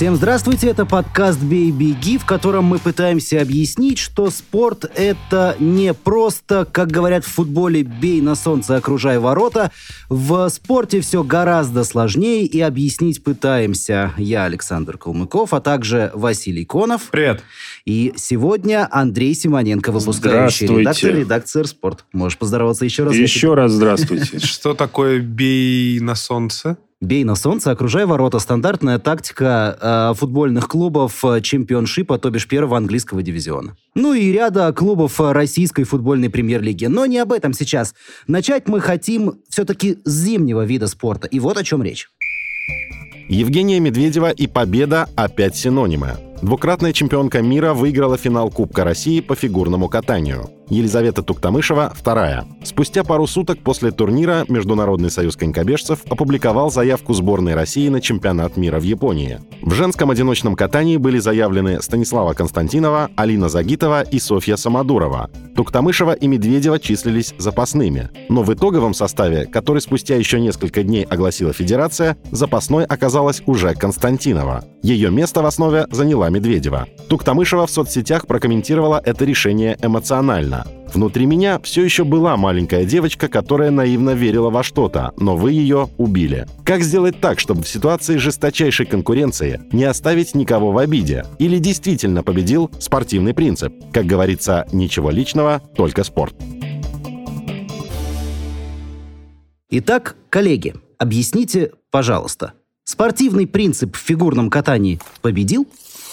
Всем здравствуйте, это подкаст «Бей, беги», в котором мы пытаемся объяснить, что спорт — это не просто, как говорят в футболе, «бей на солнце, окружай ворота». В спорте все гораздо сложнее, и объяснить пытаемся я, Александр Калмыков, а также Василий Конов. Привет. И сегодня Андрей Симоненко, выпускающий редактор редакции «Спорт». Можешь поздороваться еще раз. Еще раз здравствуйте. Что такое бей на солнце? Бей на солнце, окружай ворота. Стандартная тактика э, футбольных клубов э, чемпионшипа, то бишь первого английского дивизиона. Ну и ряда клубов э, российской футбольной премьер-лиги. Но не об этом сейчас. Начать мы хотим все-таки с зимнего вида спорта. И вот о чем речь. Евгения Медведева и победа опять синонимы. Двукратная чемпионка мира выиграла финал Кубка России по фигурному катанию. Елизавета Туктамышева – вторая. Спустя пару суток после турнира Международный союз конькобежцев опубликовал заявку сборной России на чемпионат мира в Японии. В женском одиночном катании были заявлены Станислава Константинова, Алина Загитова и Софья Самодурова. Туктамышева и Медведева числились запасными. Но в итоговом составе, который спустя еще несколько дней огласила Федерация, запасной оказалась уже Константинова. Ее место в основе заняла Медведева. Туктамышева в соцсетях прокомментировала это решение эмоционально. Внутри меня все еще была маленькая девочка, которая наивно верила во что-то, но вы ее убили. Как сделать так, чтобы в ситуации жесточайшей конкуренции не оставить никого в обиде? Или действительно победил спортивный принцип? Как говорится, ничего личного, только спорт. Итак, коллеги, объясните, пожалуйста, спортивный принцип в фигурном катании победил?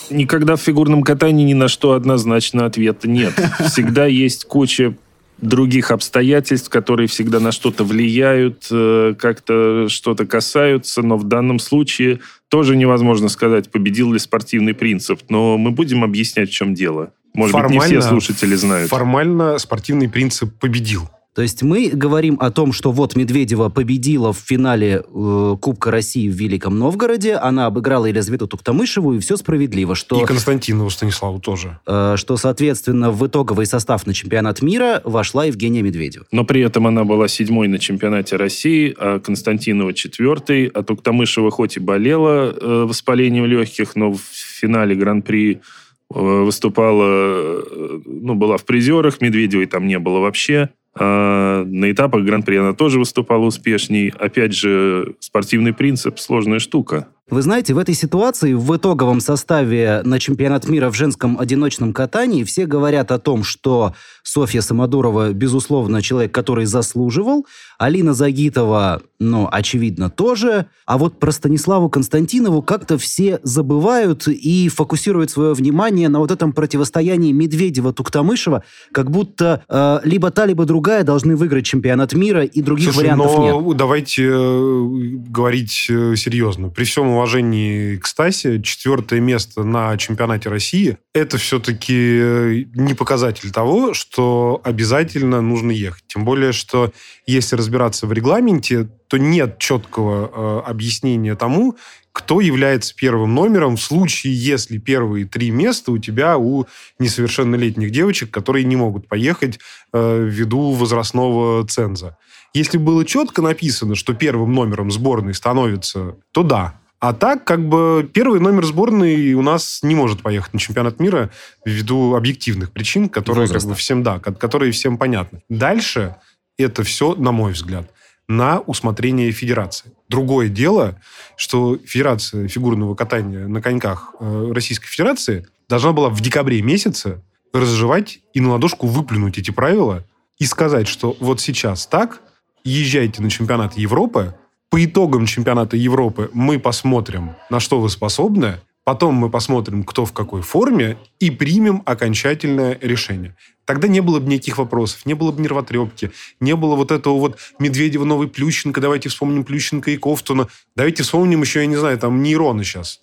Никогда в фигурном катании ни на что однозначно ответа нет. Всегда есть куча других обстоятельств, которые всегда на что-то влияют, э, как-то что-то касаются, но в данном случае тоже невозможно сказать, победил ли спортивный принцип. Но мы будем объяснять, в чем дело. Может быть, не все слушатели знают. Формально спортивный принцип победил. То есть мы говорим о том, что вот Медведева победила в финале э, Кубка России в Великом Новгороде, она обыграла Елизавету Туктамышеву, и все справедливо, что, И Константинову Станиславу тоже. э, что, соответственно, в итоговый состав на чемпионат мира вошла Евгения Медведева. Но при этом она была седьмой на чемпионате России, а Константинова четвертый, а Туктамышева хоть и болела э, воспалением легких, но в финале Гран-при э, выступала, э, ну, была в призерах, Медведевой там не было вообще. А на этапах Гран-при она тоже выступала успешней. Опять же, спортивный принцип – сложная штука. Вы знаете, в этой ситуации, в итоговом составе на чемпионат мира в женском одиночном катании все говорят о том, что Софья Самодурова, безусловно, человек, который заслуживал, Алина Загитова, ну, очевидно, тоже, а вот про Станиславу Константинову как-то все забывают и фокусируют свое внимание на вот этом противостоянии Медведева-Туктамышева, как будто э, либо та, либо другая должны выиграть чемпионат мира, и других Слушай, вариантов но нет. давайте э, говорить э, серьезно. При всем уважении к Стасе, четвертое место на чемпионате России – это все-таки не показатель того, что обязательно нужно ехать. Тем более, что если разбираться в регламенте, то нет четкого э, объяснения тому, кто является первым номером в случае, если первые три места у тебя у несовершеннолетних девочек, которые не могут поехать э, ввиду возрастного ценза. Если было четко написано, что первым номером сборной становится, то да. А так, как бы, первый номер сборной у нас не может поехать на чемпионат мира ввиду объективных причин, которые как бы всем, да, ко- которые всем понятны. Дальше это все, на мой взгляд, на усмотрение федерации. Другое дело, что Федерация фигурного катания на коньках э, Российской Федерации должна была в декабре месяце разжевать и на ладошку выплюнуть эти правила и сказать, что вот сейчас так, езжайте на чемпионат Европы, по итогам чемпионата Европы мы посмотрим, на что вы способны, потом мы посмотрим, кто в какой форме, и примем окончательное решение. Тогда не было бы никаких вопросов, не было бы нервотрепки, не было вот этого вот Медведева, новый Плющенко, давайте вспомним Плющенко и Ковтуна, давайте вспомним еще, я не знаю, там, Нейрона сейчас.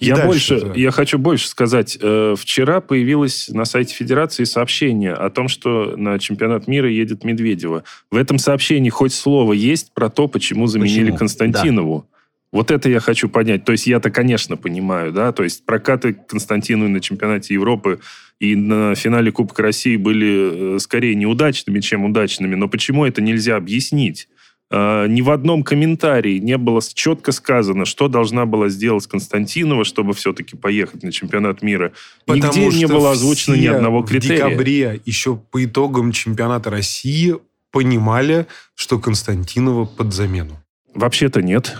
И Я, дальше больше, это- я хочу больше сказать. Э, Вчера появилось на сайте Федерации сообщение о том, что на чемпионат мира едет Медведева. В этом сообщении хоть слово есть про то, почему заменили Почему? Константинову. Вот это я хочу понять. То есть я-то, конечно, понимаю, да, то есть прокаты Константиновой на чемпионате Европы и на финале Кубка России были э, скорее неудачными, чем удачными. Но почему это нельзя объяснить? Э, Ни в одном комментарии не было четко сказано, что должна была сделать Константинова, чтобы все-таки поехать на чемпионат мира. Нигде Потому не что было озвучено ни одного В критерия. декабре, еще по итогам чемпионата России, понимали, что Константинова под замену. Вообще-то нет.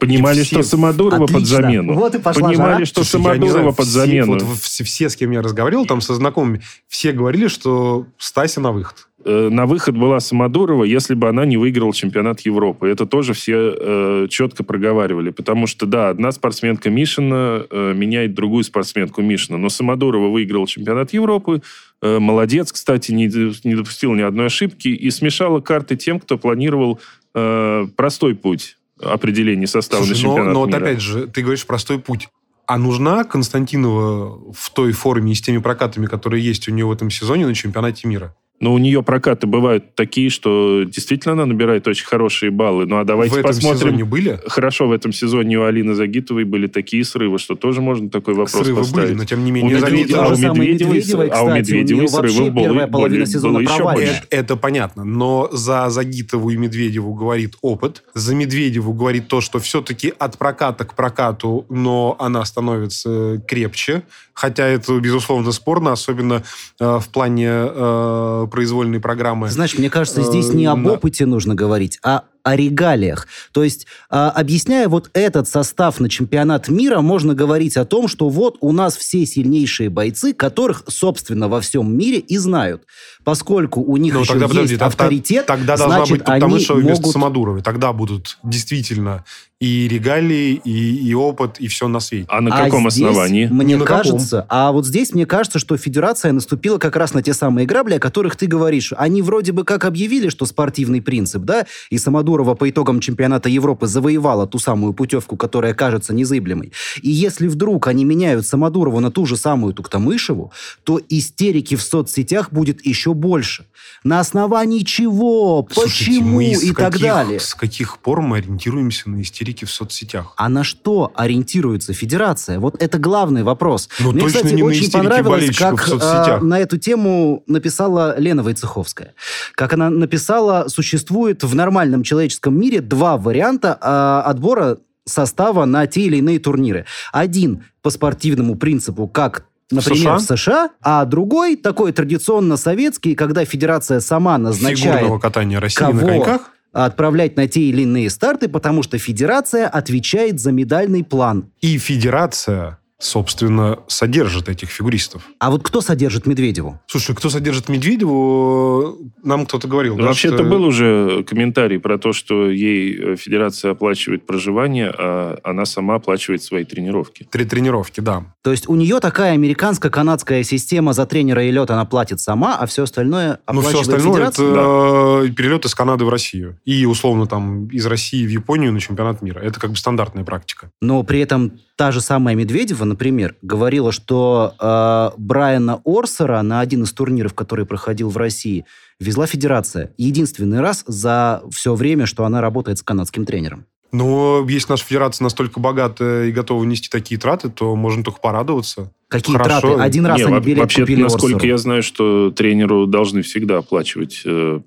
Понимали, все- что Самодурова под Отлично. замену. Вот и пошла Понимали, жара. что Слушай, не Самодурова знаю, под все- замену. вот все, все, с кем я разговаривал, там со знакомыми, все говорили, что Стася на выход. Э, На выход была Самодурова, если бы она не выиграла чемпионат Европы. Это тоже все э, четко проговаривали. Потому что, да, одна спортсменка Мишина э, меняет другую спортсменку Мишина. Но Самодурова выиграла чемпионат Европы. Э, молодец, кстати, не, не допустил ни одной ошибки. И смешала карты тем, кто планировал э, простой путь определения состава Слушай, на но, чемпионат но вот мира. опять же, ты говоришь простой путь. А нужна Константинова в той форме и с теми прокатами, которые есть у нее в этом сезоне на чемпионате мира? Но у нее прокаты бывают такие, что действительно она набирает очень хорошие баллы. Ну а давайте в этом посмотрим. сезоне были? Хорошо, в этом сезоне у Алины Загитовой были такие срывы, что тоже можно такой вопрос Срывы поставить. были, но тем не У менее... Медведева, то а у Медведевой, Медведевой, а у кстати, у Медведевой вообще было, первая половина было сезона еще провальная. больше. Это, это понятно, но за Загитову и Медведеву говорит опыт, за Медведеву говорит то, что все-таки от проката к прокату, но она становится крепче, хотя это, безусловно, спорно, особенно э, в плане э, произвольной программы. Знаешь, мне кажется, здесь не Э, об опыте нужно говорить, а о регалиях. То есть, а, объясняя вот этот состав на чемпионат мира, можно говорить о том, что вот у нас все сильнейшие бойцы, которых, собственно, во всем мире и знают. Поскольку у них Ну, еще тогда, есть подожди, тогда- авторитет, Тогда должна значит, быть Туктамышева они вместо могут... Самодуровой. Тогда будут действительно и регалии, и, и опыт, и все на свете. А на А каком здесь, основании? Мне Ни на каком. кажется, а вот здесь мне кажется, что федерация наступила как раз на те самые грабли, о которых ты говоришь. Они вроде бы как объявили, что спортивный принцип, да, и Самодурова по итогам чемпионата Европы завоевала ту самую путевку, которая кажется незыблемой. И если вдруг они меняют Самодурову на ту же самую Туктамышеву, то истерики в соцсетях будет еще больше. На основании чего? Слушайте, Почему? и так каких- далее. С каких пор мы ориентируемся на истерики в соцсетях? А на что ориентируется федерация? Вот это главный вопрос. Ну, Мне, точно кстати, не на очень истерики понравилось, как э, на эту тему написала Лена Войцеховская. Как она написала, существует в нормальном человеческом мире два варианта э, отбора состава на те или иные турниры. Один по спортивному принципу, как Например, США? в США, а другой такой традиционно советский, когда федерация сама назначает Фигурного катания России на кого коньках? Отправлять на те или иные старты, потому что федерация отвечает за медальный план. И федерация, собственно, содержит этих фигуристов. А вот кто содержит Медведеву? Слушай, кто содержит Медведеву, нам кто-то говорил. Ну, да, Вообще-то что- был уже комментарий про то, что ей э, федерация оплачивает проживание, а она сама оплачивает свои тренировки. Три тренировки, да. То есть у нее такая американско-канадская система за тренера и лед она платит сама, а все остальное Ну, все оплачивает остальное федерация? это э, перелет из Канады в Россию. И, условно, там, из России в Японию на чемпионат мира. Это как бы стандартная практика. Но при этом та же самая Медведева, например, говорила, что э, Брайана Орсера на один из турниров, который проходил в России, везла федерация. Единственный раз за все время, что она работает с канадским тренером. Но если наша федерация настолько богата и готова нести такие траты, то можно только порадоваться. Какие Хорошо. траты? Один раз Не, они билет вообще, купили насколько Орсеру. я знаю, что тренеру должны всегда оплачивать э,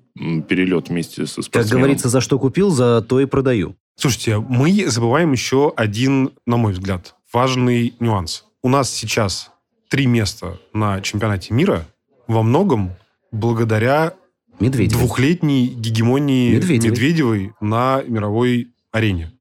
перелет вместе со Как спортсменом. говорится, за что купил, за то и продаю. Слушайте, мы забываем еще один, на мой взгляд, важный нюанс. У нас сейчас три места на чемпионате мира во многом благодаря Медведев. двухлетней гегемонии Медведевой. Медведевой на мировой арене.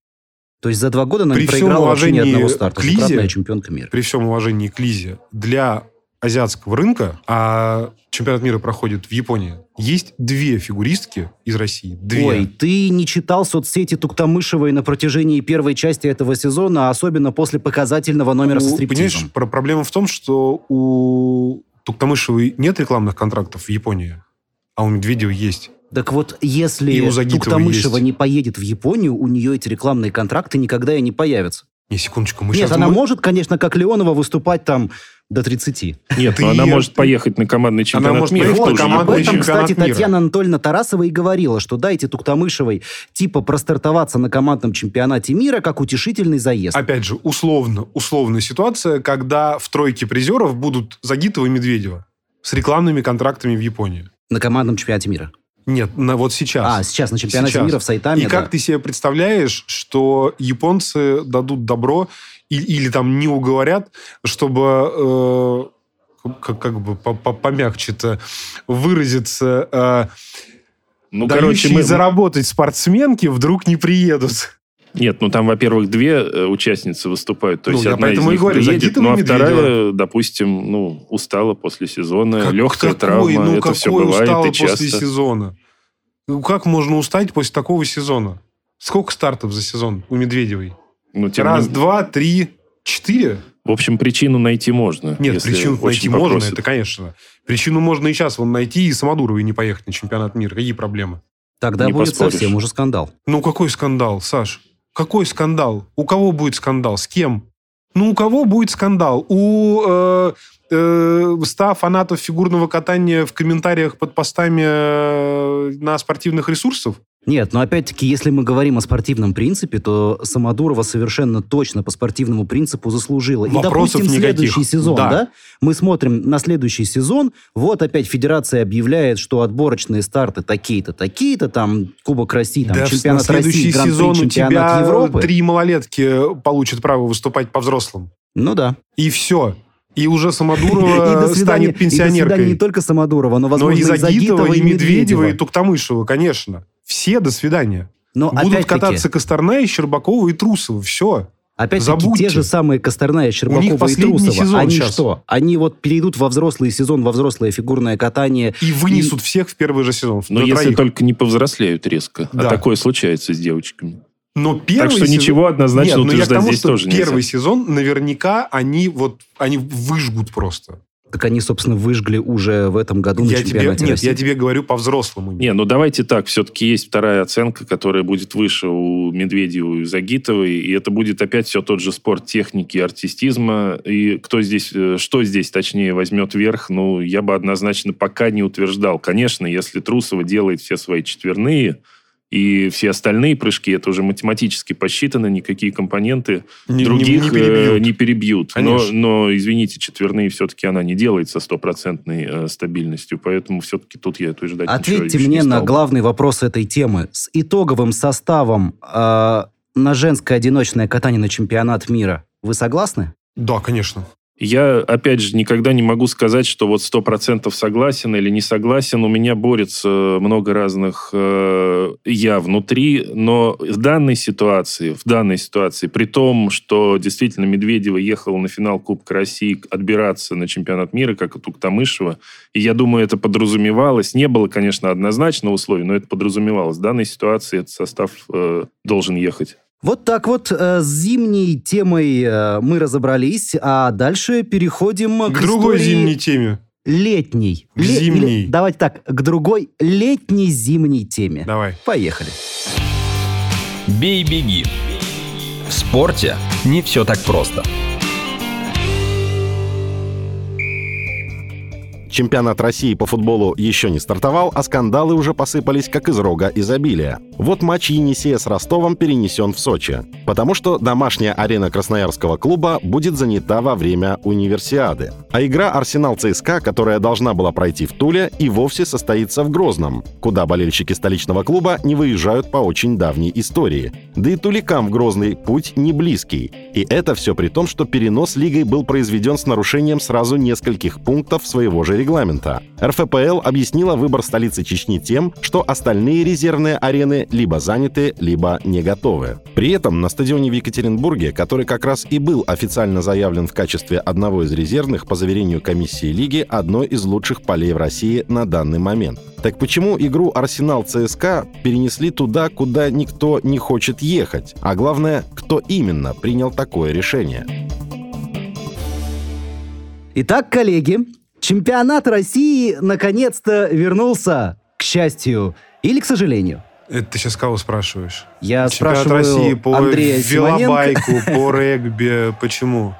То есть за два года она При не проиграла вообще ни одного старта. к Лизе, чемпионка мира. При всем уважении к Лизе, для азиатского рынка, а чемпионат мира проходит в Японии, есть две фигуристки из России. Две. Ой, ты не читал соцсети Туктамышевой на протяжении первой части этого сезона, особенно после показательного номера со У- Понимаешь, стриптизом. про- проблема в том, что у Туктамышевой нет рекламных контрактов в Японии, а у Медведева есть. Так вот, если Туктамышева есть. не поедет в Японию, у нее эти рекламные контракты никогда и не появятся. Не, секундочку, мы Нет, сейчас... она мы- может, конечно, как Леонова выступать там до 30. Нет, Ты но она может поехать на командный чемпионат может мира. поехать в на ту же командный Об этом, чемпионат кстати, мира. Татьяна Анатольевна Тарасова и говорила, что дайте Туктамышевой типа простартоваться на командном чемпионате мира как утешительный заезд. Опять же, условно, условная ситуация, когда в тройке призеров будут Загитова и Медведева с рекламными контрактами в Японии. На командном чемпионате мира. Нет, на вот сейчас. А, сейчас на чемпионате Сейчас. мира в Сайтаме. И да. как ты себе представляешь, что японцы дадут добро и- или, там не уговорят, чтобы э, как, как бы по- по- помягче-то выразиться, э, Ну, короче, мы... заработать спортсменки вдруг не приедут. Нет, ну там, во-первых, две э, участницы выступают. То Ну, есть я одна из и них говорю, приедет, ну а Медведева. вторая, допустим, ну, устала после сезона, Как- легкая какой, травма, ну, это все бывает устала и часто. после сезона? Ну, как можно устать после такого сезона? Сколько стартов за сезон у Медведевой? Ну, тем Раз, не- два, три, четыре? В общем, причину найти можно. Нет, причину найти можно, попросят. это конечно. Причину можно и сейчас вон найти, и Самодуровой не поехать на чемпионат мира. Какие проблемы? Тогда не будет поспоришь. совсем уже скандал. Ну, какой скандал, Саш? Какой скандал? У кого будет скандал? С кем? Ну, у кого будет скандал? У э, э, 100 фанатов фигурного катания в комментариях под постами э, на спортивных ресурсах? Нет, но опять-таки, если мы говорим о спортивном принципе, то Самодурова совершенно точно по спортивному принципу заслужила. И, Вопросов допустим, никаких. следующий сезон, Да. да. Мы смотрим на следующий сезон, вот опять федерация объявляет, что отборочные старты такие-то, такие-то, там Кубок России, там да, чемпионат на следующий России, сезон у тебя Европы. три малолетки получат право выступать по взрослым. Ну да. И все. И уже и Самодурова до свидания, станет и до свидания пенсионеркой. не только Самодурова, но, Но возможно, и Загитова, и Медведева, Медведева. и Туктамышева, конечно. Все до свидания. Но Будут кататься Косторная, Щербакова и Трусова. Все. Опять-таки, те же самые Косторная, Щербакова и Трусова, сезон они сейчас. что? Они вот перейдут во взрослый сезон, во взрослое фигурное катание. И вынесут всех в первый же сезон. Но если троих. только не повзрослеют резко. Да. А такое случается с девочками. Но первый так что сезон- ничего однозначно Нет, но я к утверждать тому, здесь что тоже первый нельзя. сезон наверняка они вот они выжгут просто. Так они, собственно, выжгли уже в этом году на я тебе, чемпионате нет, России. я тебе говорю по-взрослому. Не, ну давайте так, все-таки есть вторая оценка, которая будет выше у Медведева и Загитовой, и это будет опять все тот же спорт техники и артистизма, и кто здесь, э, что здесь, точнее, возьмет верх, ну, я бы однозначно пока не утверждал. Конечно, если Трусова делает все свои четверные, и все остальные прыжки, это уже математически посчитано, никакие компоненты Не- других не- не э, перебьют. не перебьют. Но, Конечно. но, извините, четверные все-таки она не делает со стопроцентной э, стабильностью, поэтому все-таки тут я утверждать ничего Ответьте мне на главный вопрос этой темы. С итоговым составом э, на женское одиночное катание на чемпионат мира вы согласны? Да, конечно. Я, опять же, никогда не могу сказать, что вот сто процентов согласен или не согласен. У меня борется много разных э, я внутри, но в данной ситуации, в данной ситуации, при том, что действительно Медведева ехала на финал Кубка России отбираться на чемпионат мира, как и Туктамышева, и я думаю, это подразумевалось. Не было, конечно, однозначного условия, но это подразумевалось. В данной ситуации этот состав э, должен ехать. Вот так вот э, с зимней темой э, мы разобрались, а дальше переходим к, К другой истории зимней теме. летней. К зимней. ле- давайте так, к другой летней зимней теме. Давай. Поехали. Бей-беги. В спорте не все так просто. Чемпионат России по футболу еще не стартовал, а скандалы уже посыпались как из рога изобилия. Вот матч Енисея с Ростовом перенесен в Сочи, потому что домашняя арена Красноярского клуба будет занята во время универсиады. А игра Арсенал-ЦСКА, которая должна была пройти в Туле, и вовсе состоится в Грозном, куда болельщики столичного клуба не выезжают по очень давней истории. Да и туликам в Грозный путь не близкий. И это все при том, что перенос лигой был произведен с нарушением сразу нескольких пунктов своего же регламента. РФПЛ объяснила выбор столицы Чечни тем, что остальные резервные арены либо заняты, либо не готовы. При этом на стадионе в Екатеринбурге, который как раз и был официально заявлен в качестве одного из резервных по заверению комиссии лиги, одной из лучших полей в России на данный момент. Так почему игру Арсенал-ЦСКА перенесли туда, куда никто не хочет ехать? А главное, кто именно принял такое решение? Итак, коллеги, чемпионат России наконец-то вернулся, к счастью или к сожалению. Это ты сейчас кого спрашиваешь? Я Чемпионат спрашиваю России по Андрея Симоненко. велобайку, по регби. Почему?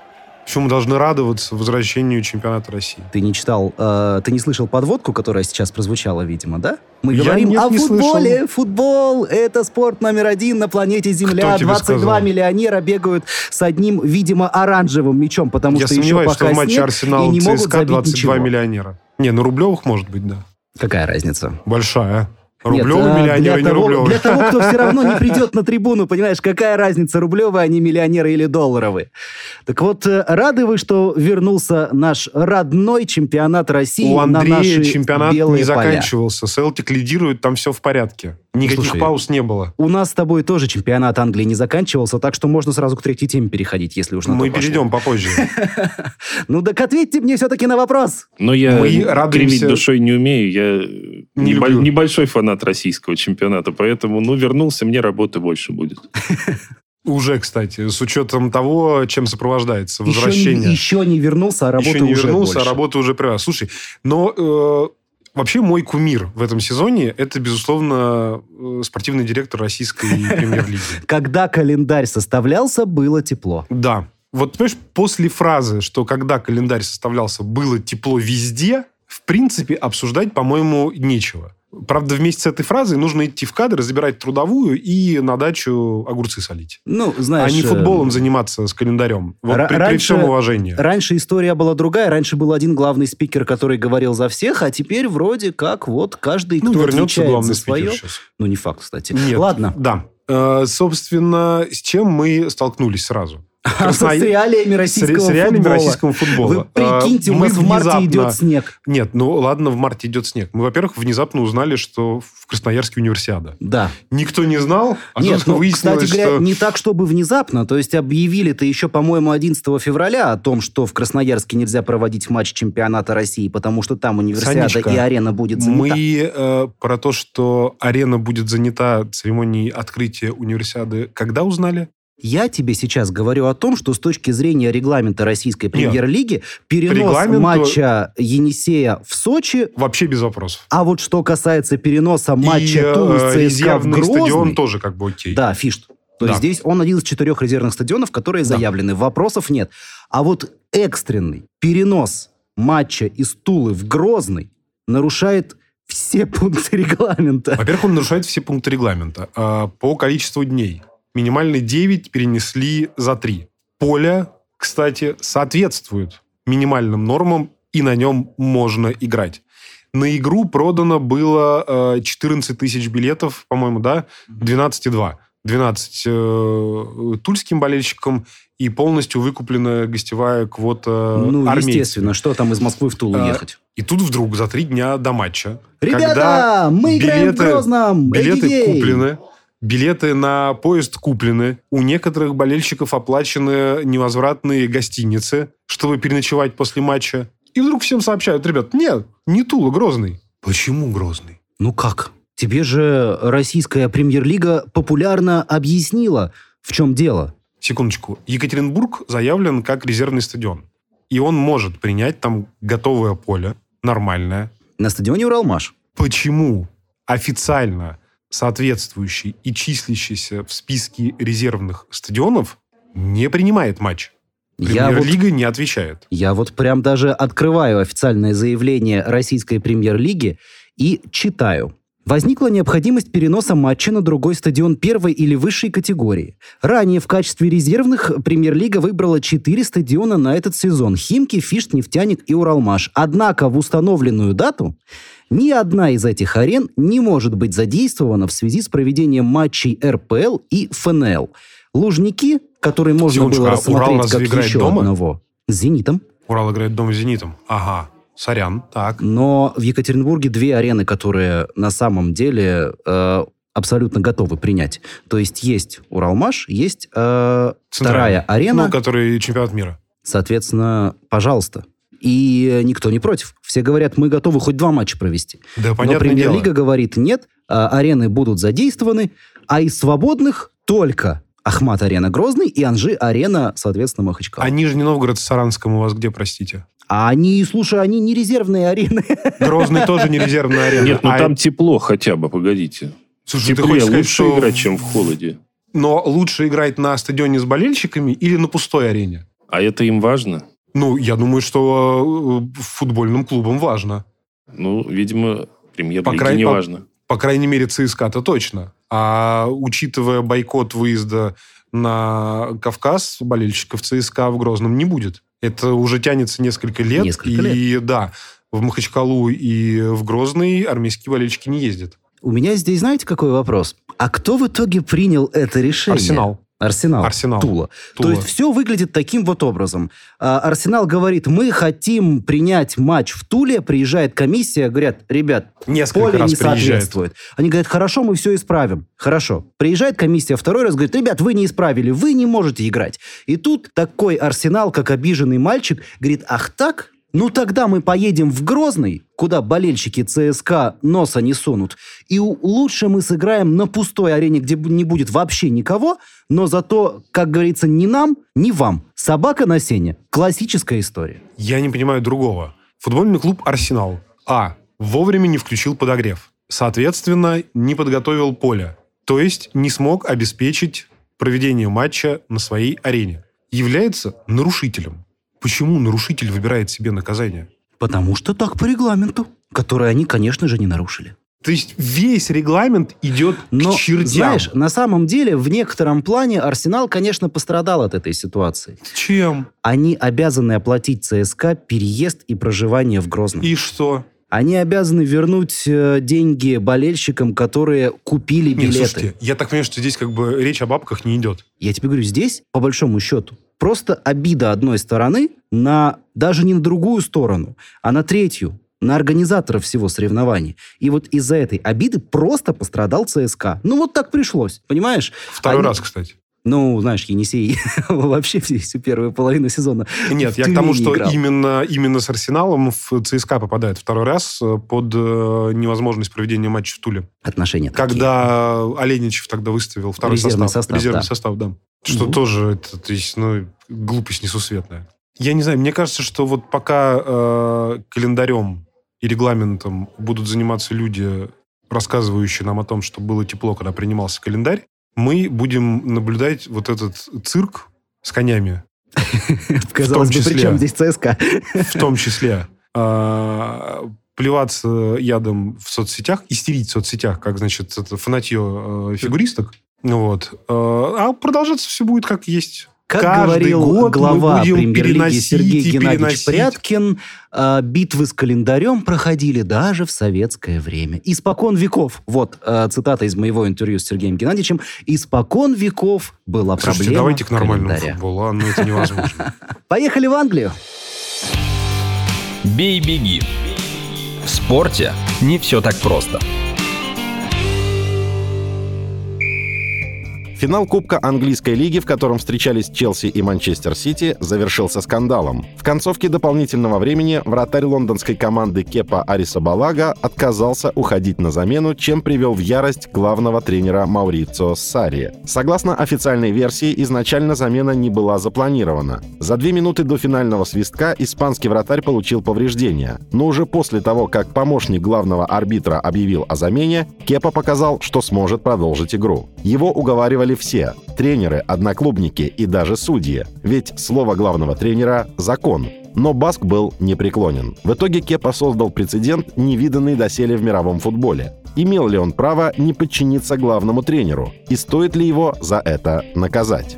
Почему мы должны радоваться возвращению чемпионата России? Ты не читал, э, ты не слышал подводку, которая сейчас прозвучала, видимо, да? Мы Я говорим нет, о футболе. слышал. Футбол – это спорт номер один на планете Земля. Кто тебе 22 сказал? миллионера бегают с одним, видимо, оранжевым мячом, потому Я что еще пока что в матче снег, и Арсенал не могут ЦСКА забить 22 ничего. миллионера. Не, ну Рублевых может быть, да. Какая разница? Большая. Нет, Рублевый а, миллионер для и не того, Рублевый. Для того, кто все равно не придет на трибуну, понимаешь, какая разница, рублевые они миллионеры или долларовые. Так вот, э, рады вы, что вернулся наш родной чемпионат России У на Андрея наши чемпионат белые не поля. заканчивался. Селтик лидирует, там все в порядке. Никаких Слушай, пауз не было. У нас с тобой тоже чемпионат Англии не заканчивался, так что можно сразу к третьей теме переходить, если уж на Мы то пошло. перейдем попозже. Ну так ответьте мне все-таки на вопрос. Но я Мы кривить радуемся- душой не умею. Я Не небо- люблю. небольшой фанат российского чемпионата, поэтому, ну, вернулся, мне работы больше будет. Уже, кстати, с учетом того, чем сопровождается Еще не, возвращение. еще не вернулся, а работы Еще не уже вернулся, больше. а работа уже привез. Слушай, но э, вообще мой кумир в этом сезоне это, безусловно, э, спортивный директор российской премьер-лиги. Когда календарь составлялся, было тепло. Да. Вот, понимаешь, после фразы, что когда календарь составлялся, было тепло везде, в принципе, обсуждать, по-моему, нечего. Правда, вместе с этой фразой нужно идти в кадр, забирать трудовую и на дачу огурцы солить. Ну, знаешь... а не э, футболом заниматься с календарем. Вот Ра- при, при раньше- всем уважении. Раньше история была другая. Раньше был один главный спикер, который говорил за всех, а теперь вроде как вот каждый, Ну, кто вернется отвечает за свое... сейчас. Ну, не факт, кстати. Нет. Ладно. Да. Э, собственно, с чем мы столкнулись сразу? А с реалиями российского с реалиями футбола. российского футбола. Вы прикиньте, Э, у нас в марте внезапно- идет снег. Нет, ну ладно, в марте идет снег. Мы, во-первых, внезапно узнали, что в Красноярске универсиада. Да. Никто не знал, а Нет, ну, выяснилось, кстати говоря, что... не так, чтобы внезапно. То есть объявили-то еще, по-моему, 11 февраля о том, что в Красноярске нельзя проводить матч чемпионата России, потому что там универсиада Санечка, и арена будет занята. Мы э, про то, что арена будет занята церемонией открытия универсиады, когда узнали? Я тебе сейчас говорю о том, что с точки зрения регламента российской премьер-лиги перенос регламенту- матча Енисея в Сочи, Вообще без вопросов. а вот что касается переноса матча э, Тулы с ЦСКА в Грозный, стадион тоже как бы окей. да, фишт. То Да. есть здесь он один из четырех резервных стадионов, которые Да. заявлены. Вопросов нет. А вот экстренный перенос матча из Тулы в Грозный нарушает все пункты регламента. Во-первых, он нарушает все пункты регламента. А, По количеству дней. Минимальный 9 перенесли за 3. Поле, кстати, соответствует минимальным нормам, и на нем можно играть. На игру продано было э, 14 тысяч билетов, по-моему, да? 12,2. 12 э, тульским болельщикам и полностью выкуплена гостевая квота ну, армейцам. естественно, что там из Москвы в Тулу А, ехать? И тут вдруг за три дня до матча, Ребята, когда мы играем в билеты- Грозном! билеты Эй-ей-ей! куплены, билеты на поезд куплены, у некоторых болельщиков оплачены невозвратные гостиницы, чтобы переночевать после матча. И вдруг всем сообщают, ребят, нет, не Тула, Грозный. Почему Грозный? Ну как? Тебе же российская премьер-лига популярно объяснила, в чем дело. Секундочку. Екатеринбург заявлен как резервный стадион. И он может принять там готовое поле, нормальное. На стадионе Уралмаш. Почему официально соответствующий и числящийся в списке резервных стадионов не принимает матч? Я вот, Премьер-лига не отвечает. я вот прям даже открываю официальное заявление российской премьер-лиги и читаю. Возникла необходимость переноса матча на другой стадион первой или высшей категории. Ранее в качестве резервных премьер-лига выбрала четыре стадиона на этот сезон – Химки, Фишт, Нефтяник и Уралмаш. Однако в установленную дату ни одна из этих арен не может быть задействована в связи с проведением матчей РПЛ и ФНЛ. Лужники, которые можно Секундочку, было а рассмотреть Урал как еще дома? одного. С «Зенитом». Урал играет дома с «Зенитом». Ага, сорян, так. Но в Екатеринбурге две арены, которые на самом деле э, абсолютно готовы принять. То есть есть Уралмаш, есть э, вторая арена. Ну, который чемпионат мира. Соответственно, пожалуйста. И никто не против. Все говорят, мы готовы хоть два матча провести. Да, Но премьер-лига говорит, нет, а, арены будут задействованы, а из свободных только Ахмат-арена Грозный и Анжи-арена, соответственно, Махачкала. А Нижний Новгород с Саранском у вас где, простите? А они, слушай, они не резервные арены. Грозный тоже не резервная арена. Нет, ну А там тепло хотя бы, погодите. Слушай, ты Теплее хочешь сказать, лучше что... играть, чем в холоде. Но лучше играть на стадионе с болельщиками или на пустой арене? А это им важно? Ну, я думаю, что э, футбольным клубам важно. Ну, видимо, По премьер-лиге крайней- не по- важно. По крайней мере, ЦСКА-то точно. А учитывая бойкот выезда на Кавказ, болельщиков ЦСКА в Грозном не будет. Это уже тянется несколько лет. Несколько и да, в Махачкалу и в Грозный армейские болельщики не ездят. У меня здесь, знаете, какой вопрос? А кто в итоге принял это решение? Арсенал. Арсенал. Арсенал. Тула. То Тула. есть все выглядит таким вот образом. А, Арсенал говорит, мы хотим принять матч в Туле, приезжает комиссия, говорят, ребят, Несколько поле раз не приезжает. соответствует. Они говорят, хорошо, мы все исправим. Хорошо. Приезжает комиссия второй раз, говорит, ребят, вы не исправили, вы не можете играть. И тут такой Арсенал, как обиженный мальчик, говорит, ах так? Ну тогда мы поедем в Грозный, куда болельщики ЦСКА носа не сунут, и лучше мы сыграем на пустой арене, где не будет вообще никого, но зато, как говорится, ни нам, ни вам. Собака на сене. Классическая история. Я не понимаю другого. Футбольный клуб «Арсенал» А. Вовремя не включил подогрев. Соответственно, не подготовил поле. То есть не смог обеспечить проведение матча на своей арене. Является нарушителем. Почему нарушитель выбирает себе наказание? Потому что так по регламенту, который они, конечно же, не нарушили. То есть весь регламент идет Но, к чертям. знаешь, на самом деле, в некотором плане Арсенал, конечно, пострадал от этой ситуации. Чем? Они обязаны оплатить ЦСКА переезд и проживание в Грозном. И что? Они обязаны вернуть э, деньги болельщикам, которые купили Нет, билеты. слушайте, я так понимаю, что здесь как бы речь о бабках не идет. Я тебе говорю, здесь, по большому счету, просто обида одной стороны на даже не на другую сторону, а на третью, на организаторов всего соревнований. И вот из-за этой обиды просто пострадал ЦСКА. Ну, вот так пришлось, понимаешь? Второй Они- раз, кстати. Ну, знаешь, Енисей вообще всю первую половину сезона Нет, я к тому, что играл. именно, именно с Арсеналом в ЦСКА попадает второй раз э, под э, невозможность проведения матча в Туле. отношения такие. Когда Оленичев тогда выставил второй Резервный состав. состав, резервный да. состав, да. Что Мгм. тоже, это, то есть, ну, глупость несусветная. Я не знаю, мне кажется, что вот пока э, календарем и регламентом будут заниматься люди, рассказывающие нам о том, что было тепло, когда принимался календарь, мы будем наблюдать вот этот цирк с конями, Казалось бы, при чем здесь ЦСКА? в том числе а, плеваться ядом в соцсетях, истерить в соцсетях, как, значит, это фанатье э, фигуристок. Вот. А продолжаться все будет как есть. Как Каждый говорил год глава премьер-лиги Сергей Геннадьевич переносить. Пряткин, а, битвы с календарем проходили даже в советское время. Испокон веков, вот а, цитата из моего интервью с Сергеем Геннадьевичем, испокон веков была Слушайте, проблема давайте к нормальному календаря. футболу. А, ну, это невозможно. Поехали в Англию. Бей-беги. В спорте не все так просто. Финал Кубка Английской лиги, в котором встречались Челси и Манчестер Сити, завершился скандалом. В концовке дополнительного времени вратарь лондонской команды Кепа Ариса Балага отказался уходить на замену, чем привел в ярость главного тренера Маурицио Сарри. Согласно официальной версии, изначально замена не была запланирована. За две минуты до финального свистка испанский вратарь получил повреждения. Но уже после того, как помощник главного арбитра объявил о замене, Кепа показал, что сможет продолжить игру. Его уговаривали все – тренеры, одноклубники и даже судьи. Ведь слово главного тренера – закон. Но Баск был непреклонен. В итоге Кепа создал прецедент, невиданный доселе в мировом футболе. Имел ли он право не подчиниться главному тренеру? И стоит ли его за это наказать?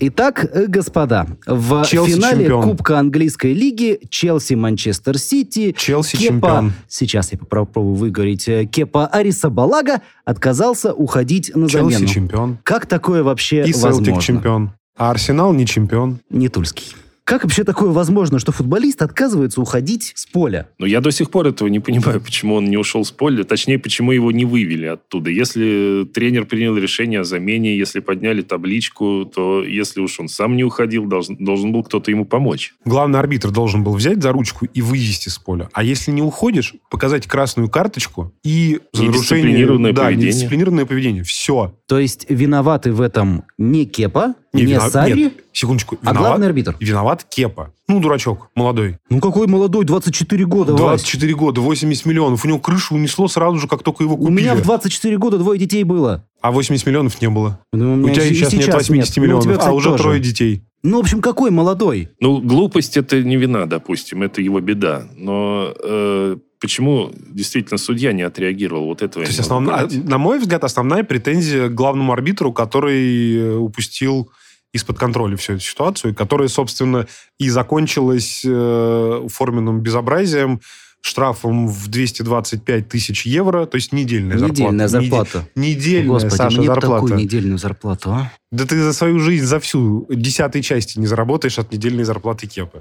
Итак, э, господа, в Челси финале чемпион. Кубка Английской лиги Челси-Манчестер Сити Челси Кепа, чемпион. сейчас я попробую выговорить, э, Кепа Ариса Балага отказался уходить на Челси замену. чемпион. Как такое вообще И возможно? Селтик чемпион. А Арсенал не чемпион. Не Тульский. Как вообще такое возможно, что футболист отказывается уходить с поля? Но я до сих пор этого не понимаю, почему он не ушел с поля, точнее, почему его не вывели оттуда. Если тренер принял решение о замене, если подняли табличку, то если уж он сам не уходил, должен, должен был кто-то ему помочь. Главный арбитр должен был взять за ручку и вывести с поля. А если не уходишь, показать красную карточку и за нарушение... Недисциплинированное да, поведение. недисциплинированное поведение. Все. То есть виноваты в этом не Кепа, Не вина- Сарри? Нет, секундочку. А главный арбитр? Виноват Кепа. Ну, дурачок, молодой. Ну какой молодой, 24 года, Вась. 24 года, 80 миллионов. У него крышу унесло сразу же, как только его У купили. меня в 24 года двое детей было. А 80 миллионов не было. Ну, У меня тебя и сейчас, нет 80 Ну, у миллионов, тебя, а кстати, уже тоже. трое детей. Ну, в общем, какой молодой? Ну, глупость это не вина, допустим, это его беда. Но э, почему действительно судья не отреагировал? Вот этого То есть, не основная- понять. на мой взгляд, основная претензия к главному арбитру, который э, упустил из-под контроля всю эту ситуацию, которая, собственно, и закончилась э, форменным безобразием, штрафом в 225 тысяч евро, то есть недельная зарплата. Недельная Неде- зарплата. Недельная, Господи, Саша, мне зарплата. такую недельную зарплату, а? Да ты за свою жизнь, за всю десятой части не заработаешь от недельной зарплаты Кепы.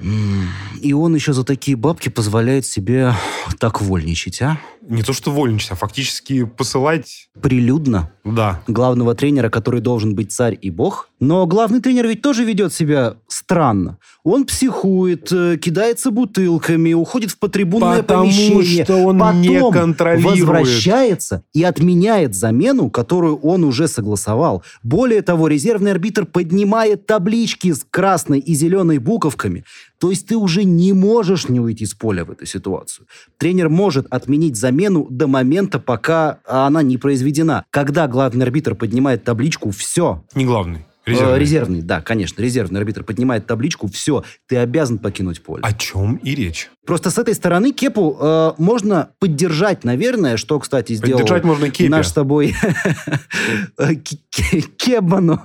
И он еще за такие бабки позволяет себе так вольничать, а? Не то, что вольничать, а фактически посылать... Прилюдно Да. главного тренера, который должен быть царь и бог. Но главный тренер ведь тоже ведет себя странно. Он психует, э, кидается бутылками, уходит в потрибунное Потому помещение. что он потом не контролирует. возвращается и отменяет замену, которую он уже согласовал. Более того, резервный арбитр поднимает таблички с красной и зеленой буковками. То есть ты уже не можешь не уйти с поля в эту ситуацию. Тренер может отменить замену до момента, пока она не произведена. Когда главный арбитр поднимает табличку, все. Не главный. Э, Резервный. резервный, да, конечно, резервный арбитр поднимает табличку, все, ты обязан покинуть поле. О чем и речь? Просто с этой стороны Кепу э, можно поддержать, наверное, что, кстати, сделал Поддержать можно Кепе. наш с тобой Ке- Ке- Кебану.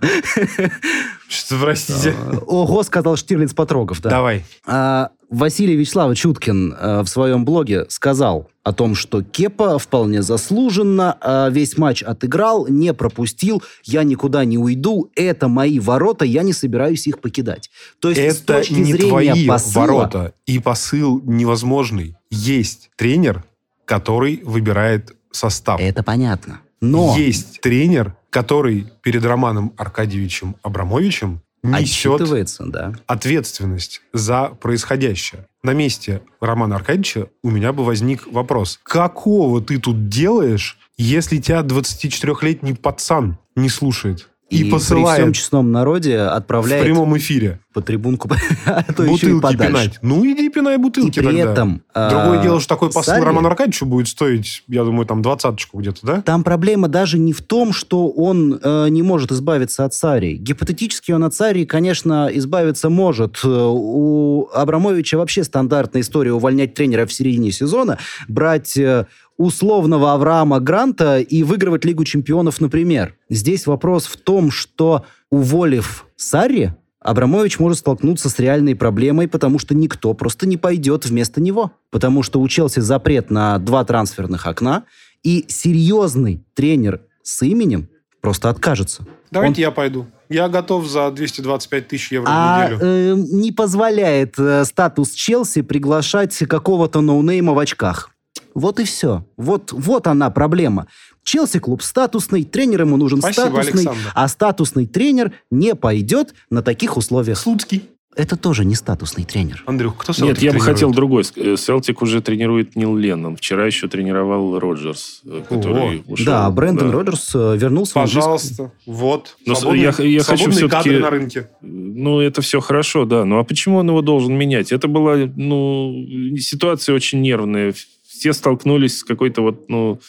Что, простите. Ого, сказал Штирлиц Потрогов, да. Давай. А, Василий Вячеславович Уткин э, в своем блоге сказал о том, что Кепа вполне заслуженно э, весь матч отыграл, не пропустил, я никуда не уйду, это мои ворота, я не собираюсь их покидать. То есть с Это точки не зрения твои посыла, ворота. И посыл невозможный. Есть тренер, который выбирает состав. Это понятно. Но Есть тренер, который перед Романом Аркадьевичем Абрамовичем несет отчитывается, да. ответственность за происходящее. На месте Романа Аркадьевича у меня бы возник вопрос. Какого ты тут делаешь, если тебя 24-летний пацан не слушает и, И, при всем посылает честном народе в отправляет прямом эфире по трибунку, а то еще и подальше. пинать? Ну, иди пинай И бутылки при тогда. этом... Другое а, дело, что такой посыл Сарри- Роману Аркадьевичу будет стоить, я думаю, там двадцаточку где-то, да? Там проблема даже не в том, что он э, не может избавиться от Сарии. Гипотетически он от Сарии, конечно, избавиться может. Э, У Абрамовича вообще стандартная история увольнять тренера в середине сезона, брать э, условного Авраама Гранта и выигрывать Лигу чемпионов, например. Здесь вопрос в том, что уволив Сарри, Абрамович может столкнуться с реальной проблемой, потому что никто просто не пойдет вместо него. Потому что у Челси запрет на два трансферных окна, и серьезный тренер с именем просто откажется. Давайте я пойду. Я готов за 225 тысяч евро в А неделю. э, не позволяет э, статус Челси приглашать какого-то ноунейма в очках. Вот и все. Вот, вот она проблема. Челси клуб статусный, тренер ему нужен Спасибо, статусный, Александр. а статусный тренер не пойдет на таких условиях. Слуцкий. Это тоже не статусный тренер. Андрюх, кто Нет, Селтик я бы тренирует? хотел другой. Э, Селтик уже тренирует Нил Леннон. Вчера еще тренировал Роджерс, э, который ушел. да, Брэндон Да. Роджерс э, вернулся в Пожалуйста. Вот. Но с- Свободные- я- я хочу свободные всё-таки- кадры на рынке. Ну, это все хорошо, да. Ну, а почему он его должен менять? Это была, ну, ситуация очень нервная. Все столкнулись с какой-то вот, ну,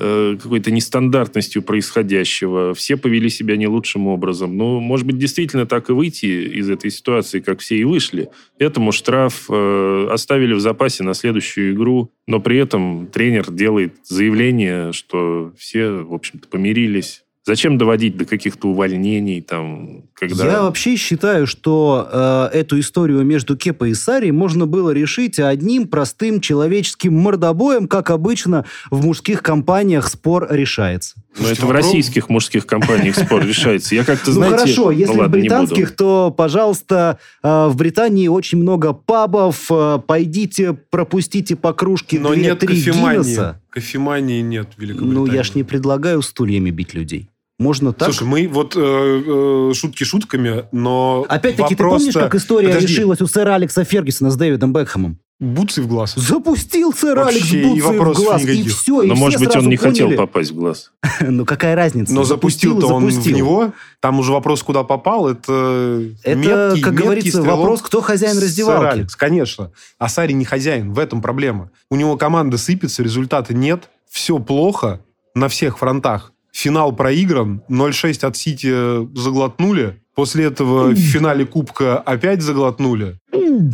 какой-то нестандартностью происходящего. Все повели себя не лучшим образом. Ну, может быть, действительно так и выйти из этой ситуации, как все и вышли. Этому штраф э, оставили в запасе на следующую игру, но при этом тренер делает заявление, что все, в общем-то, помирились. Зачем доводить до каких-то увольнений, там, когда... Я вообще считаю, что э, эту историю между Кепа и Сари можно было решить одним простым человеческим мордобоем, как обычно в мужских компаниях спор решается. Но это Слушайте, в вопрос- российских мужских компаниях спор решается. Я как-то, Ну знаете... хорошо, если ну, в британских, то, пожалуйста, э, в Британии очень много пабов, э, пойдите, пропустите по кружке Но две, нет три кофемании. Гиннесса. Кофемании нет в Великобритании. Ну, я ж не предлагаю стульями бить людей. Можно так? Слушай, мы вот э, э, шутки шутками, но Опять-таки, ты вопрос-то- помнишь, как история Подожди. решилась у сэра Алекса Фергюсона с Дэвидом Бекхэмом? Буци в глаз. Запустил сэр Вообще, Алекс и Буци в глаз, и никаких. все, и Но, все может быть, он сразу не хотел поняли. попасть в глаз. Ну, какая разница? Но Запустил и запустил-то он в запустил. него. Там уже вопрос, куда попал, это Это, меткий- как меткий говорится, стрелок вопрос, кто хозяин сэр раздевалки. Алекс, конечно. А Сари не хозяин, в этом проблема. У него команда сыпется, результата нет, все плохо на всех фронтах. Финал проигран, 0-6 от Сити заглотнули. После этого в финале Кубка опять заглотнули.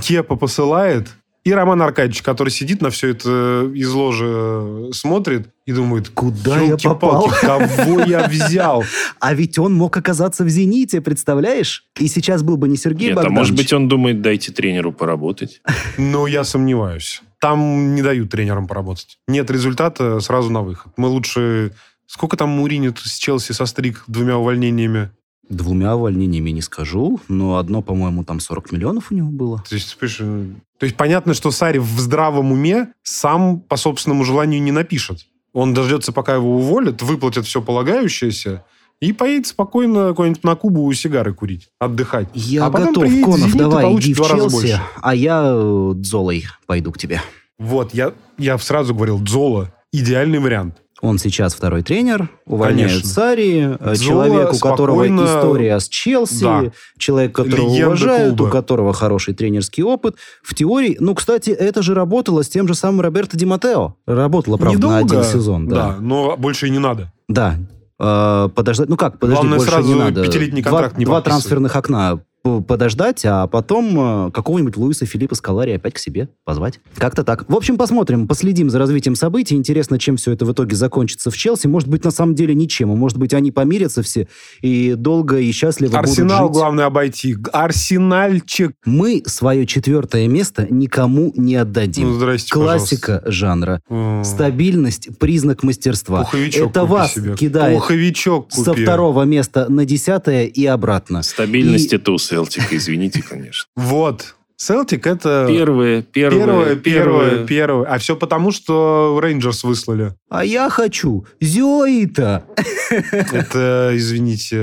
Кепа посылает. И Роман Аркадьевич, который сидит на все это из ложи, смотрит и думает, Куда я «Ёлки-палки, попал?» кого я взял? А ведь он мог оказаться в «Зените», представляешь? И сейчас был бы не Сергей Нет, а Богданович. может быть, он думает, дайте тренеру поработать. Но я сомневаюсь. Там не дают тренерам поработать. Нет результата, сразу на выход. Мы лучше... Сколько там Мурини с Челси состриг двумя увольнениями? Двумя увольнениями не скажу, но одно, по-моему, там 40 миллионов у него было. То есть, понимаешь, э, то есть понятно, что Сари в здравом уме сам по собственному желанию не напишет. Он дождется, пока его уволят, выплатят все полагающееся, и поедет спокойно куда-нибудь на Кубу сигары курить, отдыхать. Я А потом готов, приедет Конов, «Зенит» давай, иди в в два раза Челси, больше. а я э, Дзолой пойду к тебе. Вот, я, я сразу говорил, Дзола – идеальный вариант. Он сейчас второй тренер, увольняют Конечно. Сари, э, Дзола человек, у которого спокойно- история с Челси, Да. человек, которого Легенда уважают, клуба. у которого хороший тренерский опыт. В теории, ну, кстати, это же работало с тем же самым Роберто Ди Матео. Работало, правда, на Недолго, один сезон. Да, да, но больше и не надо. да. Э, подождать, ну как, подожди, Главное, больше сразу не надо. пятилетний Два- контракт не Два трансферных окна подождать, а потом э, какого-нибудь Луиса Филиппа Скалари опять к себе позвать. Как-то так. В общем, посмотрим, последим за развитием событий. Интересно, чем все это в итоге закончится в Челси. Может быть, на самом деле ничем. А может быть, они помирятся все и долго и счастливо Арсенал будут жить. главное обойти. Арсенальчик. Мы свое четвертое место никому не отдадим. Ну, здрасте, Классика жанра. пожалуйста. Стабильность, признак мастерства. Пуховичок это купи вас себе. кидает Пуховичок купи. со второго места на десятое и обратно. Стабильность И- это у Селтика, извините, конечно. Вот. Селтик это... Первое, первое, Первое, первое, первое. А все потому, что Рейнджерс выслали. А я хочу Зоита. Это, извините,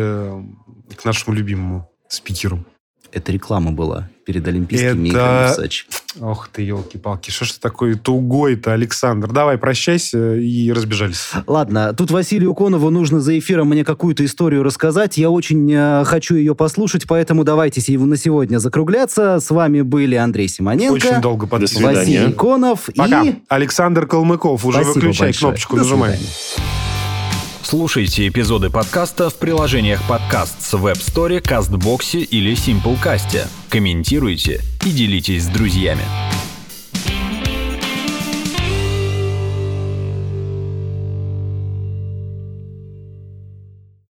к нашему любимому спикеру. Это реклама была перед Олимпийскими Это- играми в Сочи. Ох ты, елки-палки, что ж ты такой тугой-то, Александр? Давай, прощайся и разбежались. Ладно, тут Василию Конову нужно за эфиром мне какую-то историю рассказать. Я очень э, хочу ее послушать, поэтому давайте на сегодня закругляться. С вами были Андрей Симоненко, Очень долго свидания. Василий Конов Пока. и... Александр Калмыков, уже Спасибо выключай большое. кнопочку, До нажимай. Слушайте эпизоды подкаста в приложениях подкаст с Web Store, CastBox или Simplecast. Комментируйте и делитесь с друзьями.